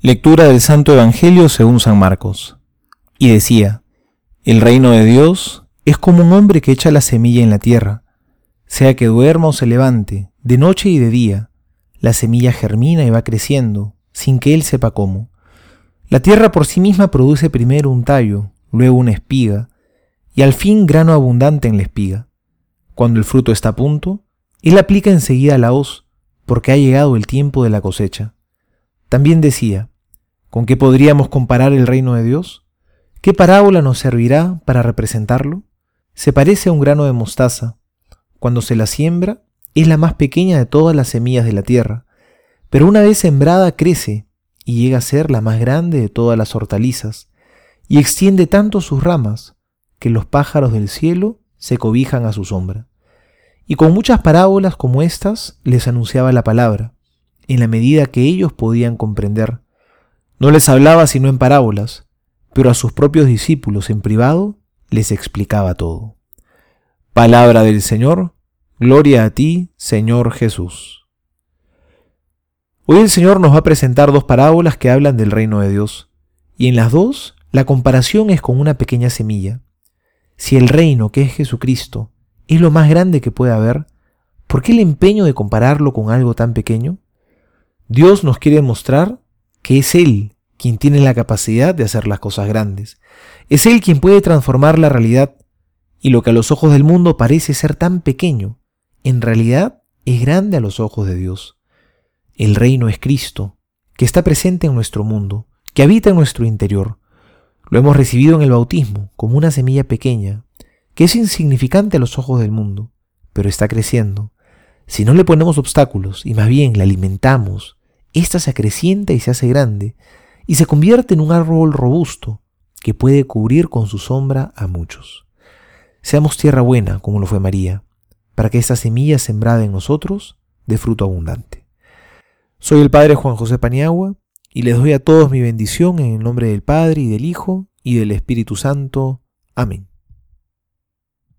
Lectura del Santo Evangelio según San Marcos. Y decía, el reino de Dios es como un hombre que echa la semilla en la tierra, sea que duerma o se levante, de noche y de día, la semilla germina y va creciendo, sin que él sepa cómo. La tierra por sí misma produce primero un tallo, luego una espiga, y al fin grano abundante en la espiga. Cuando el fruto está a punto, él aplica enseguida la hoz, porque ha llegado el tiempo de la cosecha. También decía, ¿con qué podríamos comparar el reino de Dios? ¿Qué parábola nos servirá para representarlo? Se parece a un grano de mostaza. Cuando se la siembra, es la más pequeña de todas las semillas de la tierra, pero una vez sembrada crece y llega a ser la más grande de todas las hortalizas, y extiende tanto sus ramas que los pájaros del cielo se cobijan a su sombra. Y con muchas parábolas como estas les anunciaba la palabra, en la medida que ellos podían comprender. No les hablaba sino en parábolas, pero a sus propios discípulos en privado les explicaba todo. Palabra del Señor, gloria a ti, Señor Jesús. Hoy el Señor nos va a presentar dos parábolas que hablan del reino de Dios, y en las dos la comparación es con una pequeña semilla. Si el reino, que es Jesucristo, es lo más grande que puede haber, ¿por qué el empeño de compararlo con algo tan pequeño? Dios nos quiere mostrar que es Él quien tiene la capacidad de hacer las cosas grandes. Es Él quien puede transformar la realidad y lo que a los ojos del mundo parece ser tan pequeño, en realidad es grande a los ojos de Dios. El reino es Cristo, que está presente en nuestro mundo, que habita en nuestro interior. Lo hemos recibido en el bautismo como una semilla pequeña, que es insignificante a los ojos del mundo, pero está creciendo. Si no le ponemos obstáculos y más bien la alimentamos, ésta se acrecienta y se hace grande, y se convierte en un árbol robusto que puede cubrir con su sombra a muchos. Seamos tierra buena, como lo fue María, para que esta semilla sembrada en nosotros dé fruto abundante. Soy el Padre Juan José Paniagua, y les doy a todos mi bendición en el nombre del Padre y del Hijo y del Espíritu Santo. Amén.